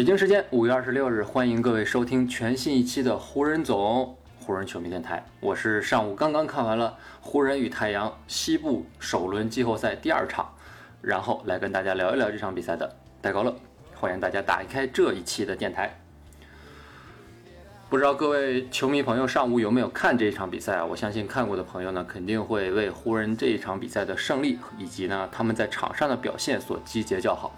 北京时间五月二十六日，欢迎各位收听全新一期的湖人总湖人球迷电台。我是上午刚刚看完了湖人与太阳西部首轮季后赛第二场，然后来跟大家聊一聊这场比赛的戴高乐。欢迎大家打开这一期的电台。不知道各位球迷朋友上午有没有看这一场比赛啊？我相信看过的朋友呢，肯定会为湖人这一场比赛的胜利以及呢他们在场上的表现所击节叫好。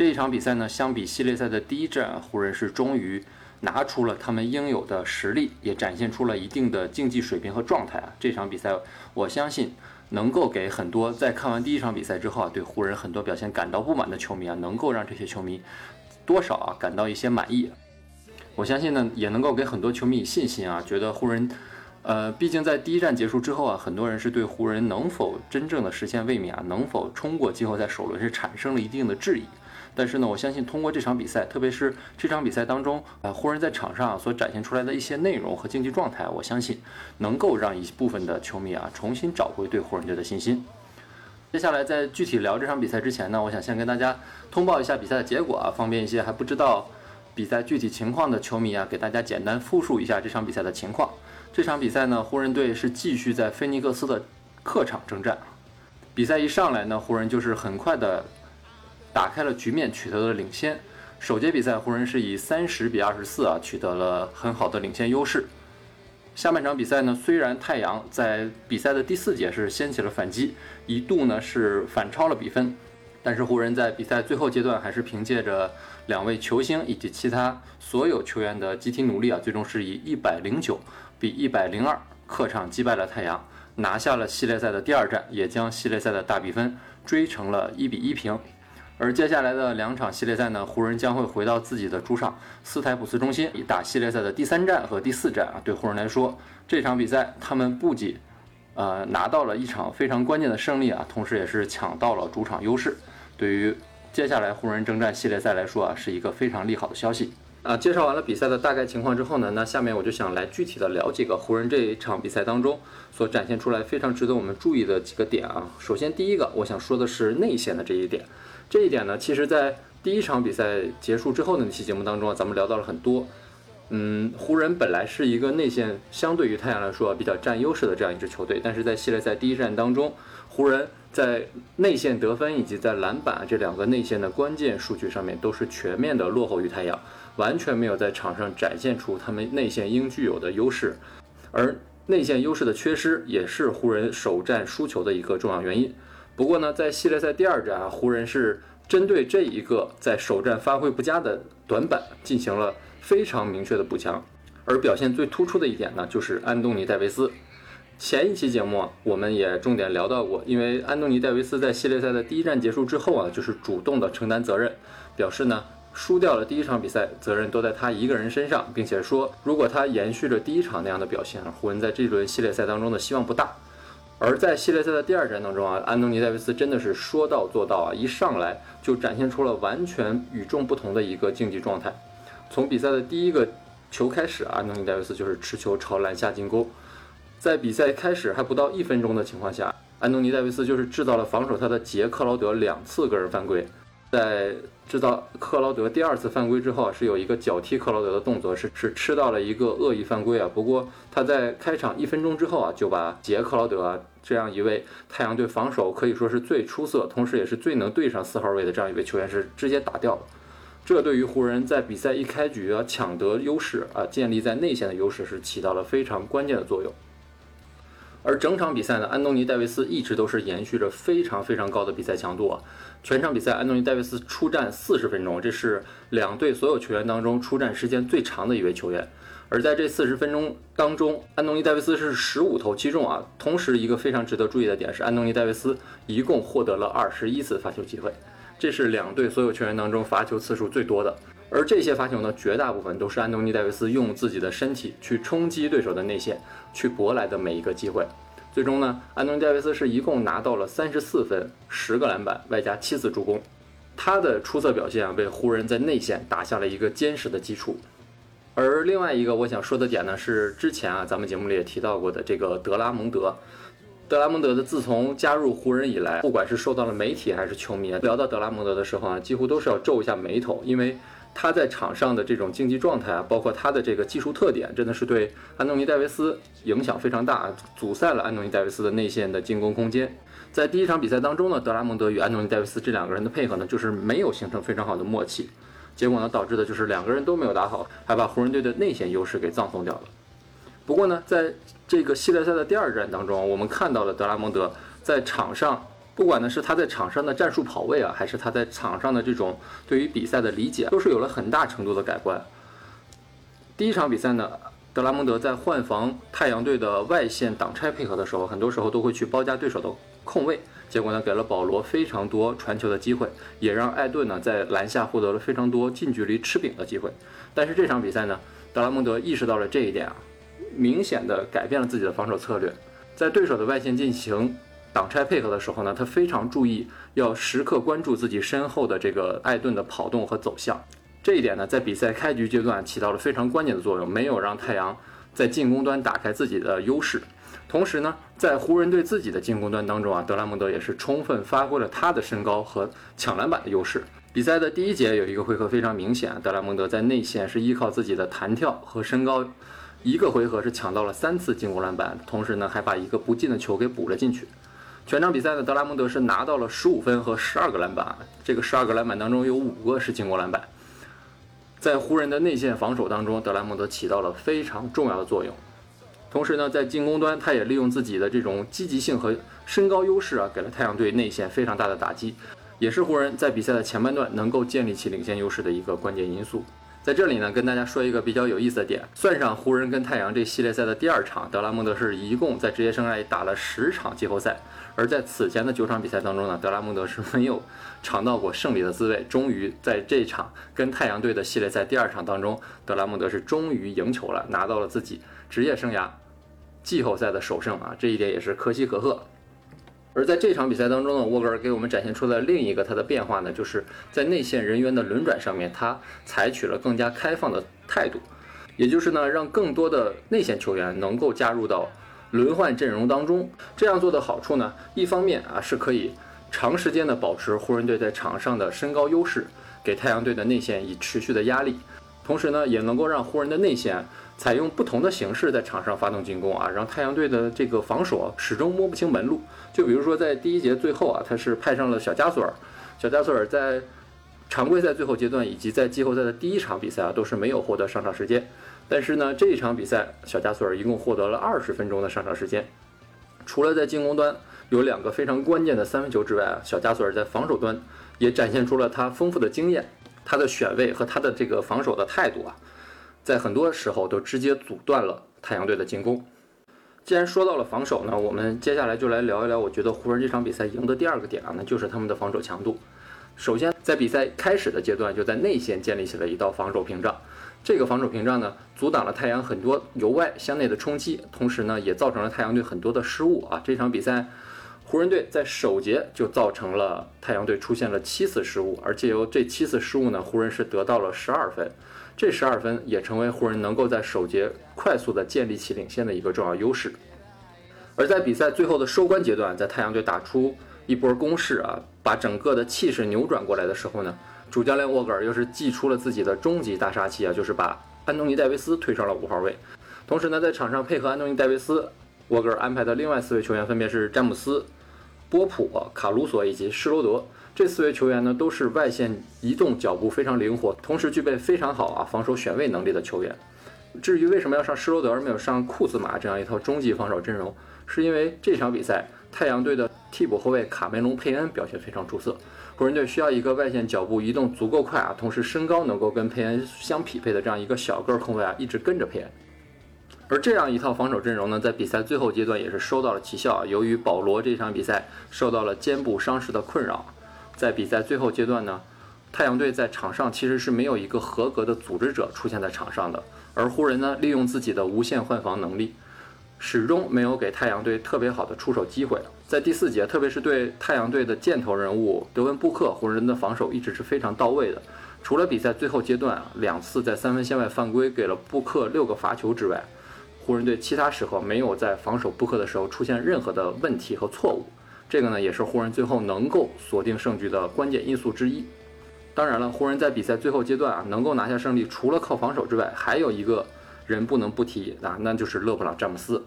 这一场比赛呢，相比系列赛的第一战，湖人是终于拿出了他们应有的实力，也展现出了一定的竞技水平和状态啊。这场比赛，我相信能够给很多在看完第一场比赛之后啊，对湖人很多表现感到不满的球迷啊，能够让这些球迷多少啊感到一些满意。我相信呢，也能够给很多球迷以信心啊，觉得湖人，呃，毕竟在第一战结束之后啊，很多人是对湖人能否真正的实现卫冕啊，能否冲过季后赛首轮是产生了一定的质疑。但是呢，我相信通过这场比赛，特别是这场比赛当中，啊，湖人在场上所展现出来的一些内容和竞技状态，我相信能够让一部分的球迷啊重新找回对湖人队的信心。接下来在具体聊这场比赛之前呢，我想先跟大家通报一下比赛的结果啊，方便一些还不知道比赛具体情况的球迷啊，给大家简单复述一下这场比赛的情况。这场比赛呢，湖人队是继续在菲尼克斯的客场征战。比赛一上来呢，湖人就是很快的。打开了局面，取得了领先。首节比赛，湖人是以三十比二十四啊，取得了很好的领先优势。下半场比赛呢，虽然太阳在比赛的第四节是掀起了反击，一度呢是反超了比分，但是湖人在比赛最后阶段还是凭借着两位球星以及其他所有球员的集体努力啊，最终是以一百零九比一百零二客场击败了太阳，拿下了系列赛的第二战，也将系列赛的大比分追成了一比一平。而接下来的两场系列赛呢，湖人将会回到自己的主场斯台普斯中心，以打系列赛的第三战和第四战啊。对湖人来说，这场比赛他们不仅呃拿到了一场非常关键的胜利啊，同时也是抢到了主场优势。对于接下来湖人征战系列赛来说啊，是一个非常利好的消息啊。介绍完了比赛的大概情况之后呢，那下面我就想来具体的聊几个湖人这一场比赛当中所展现出来非常值得我们注意的几个点啊。首先第一个，我想说的是内线的这一点。这一点呢，其实，在第一场比赛结束之后的那期节目当中啊，咱们聊到了很多。嗯，湖人本来是一个内线相对于太阳来说比较占优势的这样一支球队，但是在系列赛第一战当中，湖人在内线得分以及在篮板这两个内线的关键数据上面都是全面的落后于太阳，完全没有在场上展现出他们内线应具有的优势。而内线优势的缺失，也是湖人首战输球的一个重要原因。不过呢，在系列赛第二战啊，湖人是针对这一个在首战发挥不佳的短板进行了非常明确的补强，而表现最突出的一点呢，就是安东尼戴维斯。前一期节目我们也重点聊到过，因为安东尼戴维斯在系列赛的第一战结束之后啊，就是主动的承担责任，表示呢输掉了第一场比赛，责任都在他一个人身上，并且说如果他延续着第一场那样的表现，湖人在这轮系列赛当中的希望不大。而在系列赛的第二战当中啊，安东尼戴维斯真的是说到做到啊，一上来就展现出了完全与众不同的一个竞技状态。从比赛的第一个球开始，安东尼戴维斯就是持球朝篮下进攻。在比赛开始还不到一分钟的情况下，安东尼戴维斯就是制造了防守他的杰克劳德两次个人犯规。在制造克劳德第二次犯规之后啊，是有一个脚踢克劳德的动作，是是吃到了一个恶意犯规啊。不过他在开场一分钟之后啊，就把杰克劳德这样一位太阳队防守可以说是最出色，同时也是最能对上四号位的这样一位球员是直接打掉了。这对于湖人，在比赛一开局啊抢得优势啊，建立在内线的优势是起到了非常关键的作用。而整场比赛呢，安东尼戴维斯一直都是延续着非常非常高的比赛强度啊。全场比赛，安东尼戴维斯出战四十分钟，这是两队所有球员当中出战时间最长的一位球员。而在这四十分钟当中，安东尼戴维斯是十五投七中啊。同时，一个非常值得注意的点是，安东尼戴维斯一共获得了二十一次发球机会，这是两队所有球员当中罚球次数最多的。而这些罚球呢，绝大部分都是安东尼戴维斯用自己的身体去冲击对手的内线，去博来的每一个机会。最终呢，安东尼戴维斯是一共拿到了三十四分、十个篮板，外加七次助攻。他的出色表现啊，为湖人在内线打下了一个坚实的基础。而另外一个我想说的点呢，是之前啊，咱们节目里也提到过的这个德拉蒙德。德拉蒙德的自从加入湖人以来，不管是受到了媒体还是球迷聊到德拉蒙德的时候啊，几乎都是要皱一下眉头，因为他在场上的这种竞技状态啊，包括他的这个技术特点，真的是对安东尼戴维斯影响非常大，阻塞了安东尼戴维斯的内线的进攻空间。在第一场比赛当中呢，德拉蒙德与安东尼戴维斯这两个人的配合呢，就是没有形成非常好的默契，结果呢，导致的就是两个人都没有打好，还把湖人队的内线优势给葬送掉了。不过呢，在这个系列赛的第二战当中，我们看到了德拉蒙德在场上，不管呢是他在场上的战术跑位啊，还是他在场上的这种对于比赛的理解，都是有了很大程度的改观。第一场比赛呢，德拉蒙德在换防太阳队的外线挡拆配合的时候，很多时候都会去包夹对手的空位，结果呢，给了保罗非常多传球的机会，也让艾顿呢在篮下获得了非常多近距离吃饼的机会。但是这场比赛呢，德拉蒙德意识到了这一点啊。明显的改变了自己的防守策略，在对手的外线进行挡拆配合的时候呢，他非常注意要时刻关注自己身后的这个艾顿的跑动和走向。这一点呢，在比赛开局阶段起到了非常关键的作用，没有让太阳在进攻端打开自己的优势。同时呢，在湖人队自己的进攻端当中啊，德拉蒙德也是充分发挥了他的身高和抢篮板的优势。比赛的第一节有一个回合非常明显，德拉蒙德在内线是依靠自己的弹跳和身高。一个回合是抢到了三次进攻篮板，同时呢还把一个不进的球给补了进去。全场比赛呢，德拉蒙德是拿到了十五分和十二个篮板，这个十二个篮板当中有五个是进攻篮板。在湖人的内线防守当中，德拉蒙德起到了非常重要的作用。同时呢，在进攻端，他也利用自己的这种积极性和身高优势啊，给了太阳队内线非常大的打击，也是湖人在比赛的前半段能够建立起领先优势的一个关键因素。在这里呢，跟大家说一个比较有意思的点，算上湖人跟太阳这系列赛的第二场，德拉蒙德是一共在职业生涯里打了十场季后赛，而在此前的九场比赛当中呢，德拉蒙德是没有尝到过胜利的滋味。终于在这场跟太阳队的系列赛第二场当中，德拉蒙德是终于赢球了，拿到了自己职业生涯季后赛的首胜啊，这一点也是可喜可贺。而在这场比赛当中呢，沃格尔给我们展现出了另一个他的变化呢，就是在内线人员的轮转上面，他采取了更加开放的态度，也就是呢，让更多的内线球员能够加入到轮换阵容当中。这样做的好处呢，一方面啊是可以长时间的保持湖人队在场上的身高优势，给太阳队的内线以持续的压力，同时呢，也能够让湖人的内线。采用不同的形式在场上发动进攻啊，让太阳队的这个防守始终摸不清门路。就比如说在第一节最后啊，他是派上了小加索尔，小加索尔在常规赛最后阶段以及在季后赛的第一场比赛啊，都是没有获得上场时间。但是呢，这一场比赛小加索尔一共获得了二十分钟的上场时间。除了在进攻端有两个非常关键的三分球之外啊，小加索尔在防守端也展现出了他丰富的经验，他的选位和他的这个防守的态度啊。在很多时候都直接阻断了太阳队的进攻。既然说到了防守呢，我们接下来就来聊一聊，我觉得湖人这场比赛赢的第二个点啊，那就是他们的防守强度。首先，在比赛开始的阶段，就在内线建立起了一道防守屏障。这个防守屏障呢，阻挡了太阳很多由外向内的冲击，同时呢，也造成了太阳队很多的失误啊。这场比赛，湖人队在首节就造成了太阳队出现了七次失误，而借由这七次失误呢，湖人是得到了十二分。这十二分也成为湖人能够在首节快速的建立起领先的一个重要优势。而在比赛最后的收官阶段，在太阳队打出一波攻势啊，把整个的气势扭转过来的时候呢，主教练沃格尔又是祭出了自己的终极大杀器啊，就是把安东尼戴维斯推上了五号位。同时呢，在场上配合安东尼戴维斯，沃格尔安排的另外四位球员分别是詹姆斯、波普、卡鲁索以及施罗德。这四位球员呢，都是外线移动脚步非常灵活，同时具备非常好啊防守选位能力的球员。至于为什么要上施罗德而没有上库兹马这样一套终极防守阵容，是因为这场比赛太阳队的替补后卫卡梅隆佩恩表现非常出色，湖人队需要一个外线脚步移动足够快啊，同时身高能够跟佩恩相匹配的这样一个小个控卫啊，一直跟着佩恩。而这样一套防守阵容呢，在比赛最后阶段也是收到了奇效，由于保罗这场比赛受到了肩部伤势的困扰。在比赛最后阶段呢，太阳队在场上其实是没有一个合格的组织者出现在场上的，而湖人呢，利用自己的无限换防能力，始终没有给太阳队特别好的出手机会。在第四节，特别是对太阳队的箭头人物德文布克，湖人的防守一直是非常到位的。除了比赛最后阶段两次在三分线外犯规给了布克六个罚球之外，湖人队其他时候没有在防守布克的时候出现任何的问题和错误。这个呢，也是湖人最后能够锁定胜局的关键因素之一。当然了，湖人在比赛最后阶段啊，能够拿下胜利，除了靠防守之外，还有一个人不能不提啊，那就是勒布朗·詹姆斯。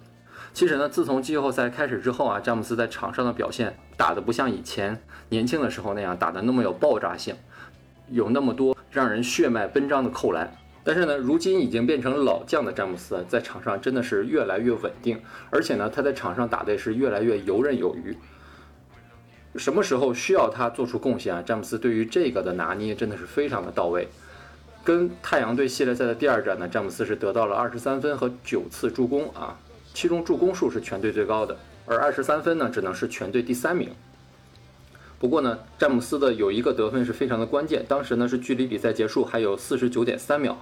其实呢，自从季后赛开始之后啊，詹姆斯在场上的表现打得不像以前年轻的时候那样打得那么有爆炸性，有那么多让人血脉奔张的扣篮。但是呢，如今已经变成老将的詹姆斯在场上真的是越来越稳定，而且呢，他在场上打的是越来越游刃有余。什么时候需要他做出贡献啊？詹姆斯对于这个的拿捏真的是非常的到位。跟太阳队系列赛的第二战呢，詹姆斯是得到了二十三分和九次助攻啊，其中助攻数是全队最高的，而二十三分呢只能是全队第三名。不过呢，詹姆斯的有一个得分是非常的关键，当时呢是距离比赛结束还有四十九点三秒，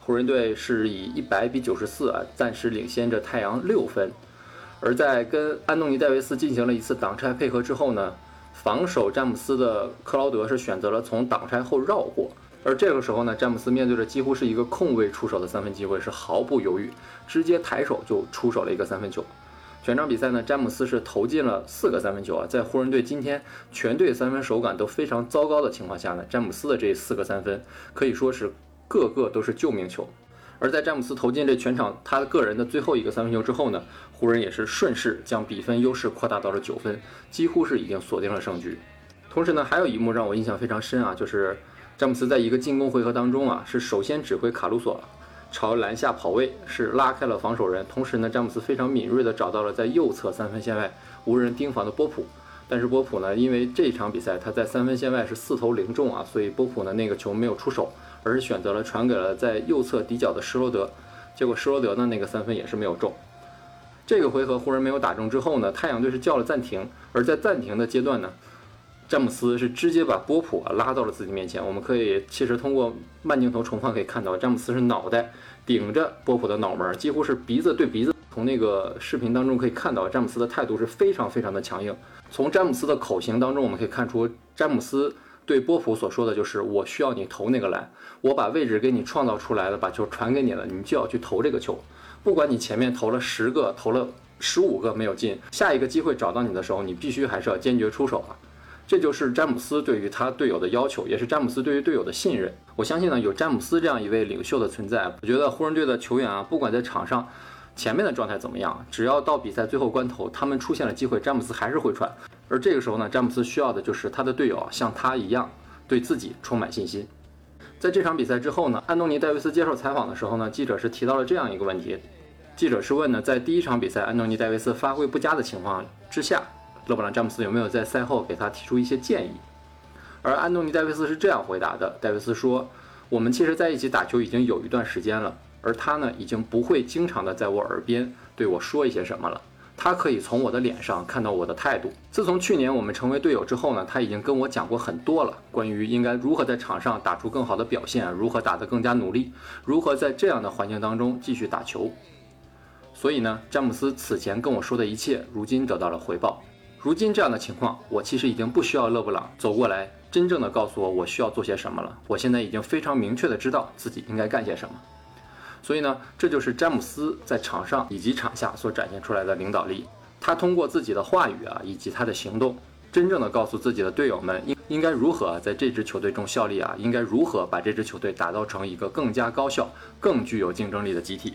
湖人队是以一百比九十四啊暂时领先着太阳六分。而在跟安东尼戴维斯进行了一次挡拆配合之后呢。防守詹姆斯的克劳德是选择了从挡拆后绕过，而这个时候呢，詹姆斯面对着几乎是一个空位出手的三分机会，是毫不犹豫，直接抬手就出手了一个三分球。全场比赛呢，詹姆斯是投进了四个三分球啊，在湖人队今天全队三分手感都非常糟糕的情况下呢，詹姆斯的这四个三分可以说是个个都是救命球。而在詹姆斯投进这全场他个人的最后一个三分球之后呢，湖人也是顺势将比分优势扩大到了九分，几乎是已经锁定了胜局。同时呢，还有一幕让我印象非常深啊，就是詹姆斯在一个进攻回合当中啊，是首先指挥卡鲁索朝篮下跑位，是拉开了防守人。同时呢，詹姆斯非常敏锐地找到了在右侧三分线外无人盯防的波普。但是波普呢，因为这场比赛他在三分线外是四投零中啊，所以波普呢那个球没有出手。而是选择了传给了在右侧底角的施罗德，结果施罗德呢那个三分也是没有中。这个回合湖人没有打中之后呢，太阳队是叫了暂停，而在暂停的阶段呢，詹姆斯是直接把波普啊拉到了自己面前。我们可以其实通过慢镜头重放可以看到，詹姆斯是脑袋顶着波普的脑门，几乎是鼻子对鼻子。从那个视频当中可以看到，詹姆斯的态度是非常非常的强硬。从詹姆斯的口型当中，我们可以看出詹姆斯。对波普所说的就是，我需要你投那个篮，我把位置给你创造出来了，把球传给你了，你就要去投这个球，不管你前面投了十个，投了十五个没有进，下一个机会找到你的时候，你必须还是要坚决出手啊！这就是詹姆斯对于他队友的要求，也是詹姆斯对于队友的信任。我相信呢，有詹姆斯这样一位领袖的存在，我觉得湖人队的球员啊，不管在场上前面的状态怎么样，只要到比赛最后关头，他们出现了机会，詹姆斯还是会传。而这个时候呢，詹姆斯需要的就是他的队友像他一样对自己充满信心。在这场比赛之后呢，安东尼戴维斯接受采访的时候呢，记者是提到了这样一个问题。记者是问呢，在第一场比赛安东尼戴维斯发挥不佳的情况之下，勒布朗詹姆斯有没有在赛后给他提出一些建议？而安东尼戴维斯是这样回答的：戴维斯说，我们其实在一起打球已经有一段时间了，而他呢，已经不会经常的在我耳边对我说一些什么了。他可以从我的脸上看到我的态度。自从去年我们成为队友之后呢，他已经跟我讲过很多了，关于应该如何在场上打出更好的表现，如何打得更加努力，如何在这样的环境当中继续打球。所以呢，詹姆斯此前跟我说的一切，如今得到了回报。如今这样的情况，我其实已经不需要勒布朗走过来，真正的告诉我我需要做些什么了。我现在已经非常明确的知道自己应该干些什么。所以呢，这就是詹姆斯在场上以及场下所展现出来的领导力。他通过自己的话语啊，以及他的行动，真正的告诉自己的队友们应应该如何在这支球队中效力啊，应该如何把这支球队打造成一个更加高效、更具有竞争力的集体。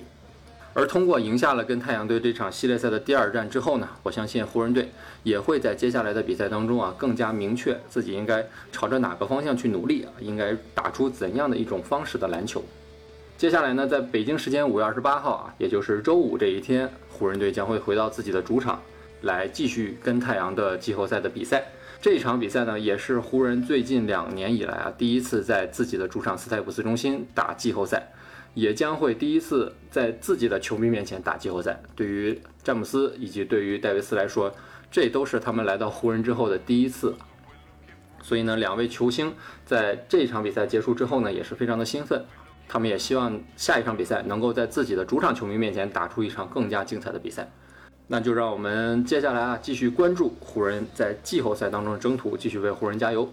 而通过赢下了跟太阳队这场系列赛的第二战之后呢，我相信湖人队也会在接下来的比赛当中啊，更加明确自己应该朝着哪个方向去努力啊，应该打出怎样的一种方式的篮球。接下来呢，在北京时间五月二十八号啊，也就是周五这一天，湖人队将会回到自己的主场，来继续跟太阳的季后赛的比赛。这场比赛呢，也是湖人最近两年以来啊，第一次在自己的主场斯台普斯中心打季后赛，也将会第一次在自己的球迷面前打季后赛。对于詹姆斯以及对于戴维斯来说，这都是他们来到湖人之后的第一次。所以呢，两位球星在这场比赛结束之后呢，也是非常的兴奋。他们也希望下一场比赛能够在自己的主场球迷面前打出一场更加精彩的比赛。那就让我们接下来啊，继续关注湖人，在季后赛当中的征途，继续为湖人加油。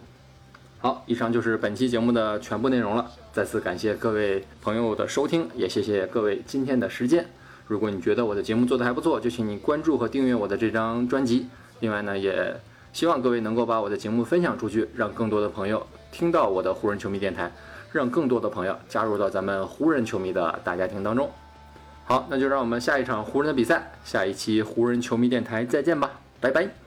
好，以上就是本期节目的全部内容了。再次感谢各位朋友的收听，也谢谢各位今天的时间。如果你觉得我的节目做得还不错，就请你关注和订阅我的这张专辑。另外呢，也希望各位能够把我的节目分享出去，让更多的朋友听到我的湖人球迷电台，让更多的朋友加入到咱们湖人球迷的大家庭当中。好，那就让我们下一场湖人的比赛，下一期湖人球迷电台再见吧，拜拜。